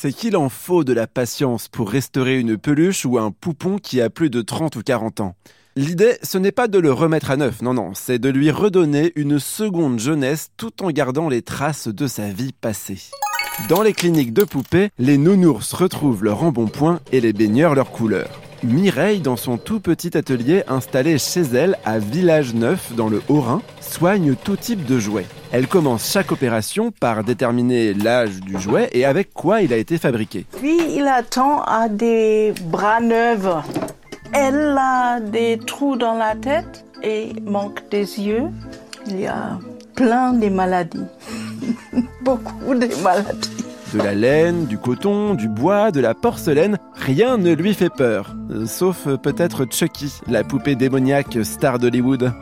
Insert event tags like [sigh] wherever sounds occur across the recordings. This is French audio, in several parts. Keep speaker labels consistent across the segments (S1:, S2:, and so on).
S1: c'est qu'il en faut de la patience pour restaurer une peluche ou un poupon qui a plus de 30 ou 40 ans. L'idée, ce n'est pas de le remettre à neuf, non, non, c'est de lui redonner une seconde jeunesse tout en gardant les traces de sa vie passée. Dans les cliniques de poupées, les nounours retrouvent leur embonpoint et les baigneurs leur couleur. Mireille, dans son tout petit atelier installé chez elle à Village Neuf dans le Haut-Rhin, soigne tout type de jouets. Elle commence chaque opération par déterminer l'âge du jouet et avec quoi il a été fabriqué.
S2: Puis il attend à des bras neufs. Elle a des trous dans la tête et manque des yeux. Il y a plein de maladies. [laughs] Beaucoup de maladies.
S1: De la laine, du coton, du bois, de la porcelaine, rien ne lui fait peur. Euh, sauf peut-être Chucky, la poupée démoniaque star d'Hollywood.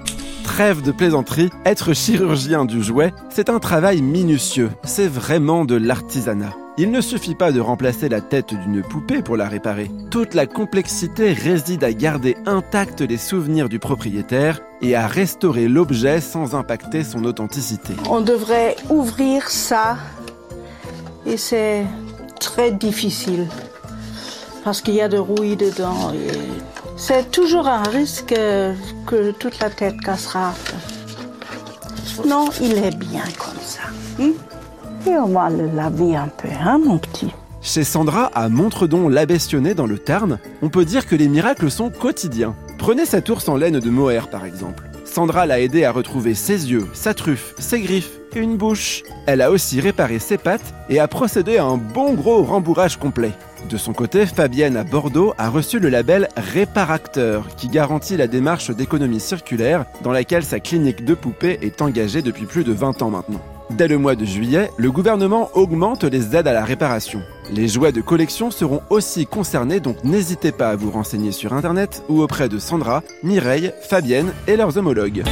S1: Trêve de plaisanterie, être chirurgien du jouet, c'est un travail minutieux. C'est vraiment de l'artisanat. Il ne suffit pas de remplacer la tête d'une poupée pour la réparer. Toute la complexité réside à garder intacts les souvenirs du propriétaire et à restaurer l'objet sans impacter son authenticité.
S2: On devrait ouvrir ça et c'est très difficile parce qu'il y a de rouille dedans. C'est toujours un risque que toute la tête cassera. Non, il est bien comme ça. hein? Et on va le laver un peu, hein, mon petit.
S1: Chez Sandra, à Montredon, l'Abbessionnet dans le Tarn, on peut dire que les miracles sont quotidiens. Prenez cette ours en laine de mohair par exemple. Sandra l'a aidé à retrouver ses yeux, sa truffe, ses griffes et une bouche. Elle a aussi réparé ses pattes et a procédé à un bon gros rembourrage complet. De son côté, Fabienne à Bordeaux a reçu le label Réparacteur qui garantit la démarche d'économie circulaire dans laquelle sa clinique de poupées est engagée depuis plus de 20 ans maintenant. Dès le mois de juillet, le gouvernement augmente les aides à la réparation. Les jouets de collection seront aussi concernés, donc n'hésitez pas à vous renseigner sur Internet ou auprès de Sandra, Mireille, Fabienne et leurs homologues.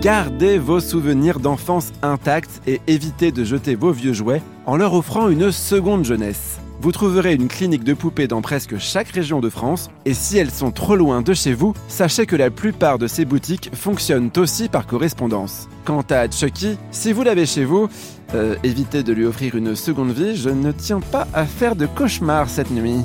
S1: Gardez vos souvenirs d'enfance intacts et évitez de jeter vos vieux jouets en leur offrant une seconde jeunesse. Vous trouverez une clinique de poupées dans presque chaque région de France et si elles sont trop loin de chez vous, sachez que la plupart de ces boutiques fonctionnent aussi par correspondance. Quant à Chucky, si vous l'avez chez vous, euh, évitez de lui offrir une seconde vie, je ne tiens pas à faire de cauchemars cette nuit.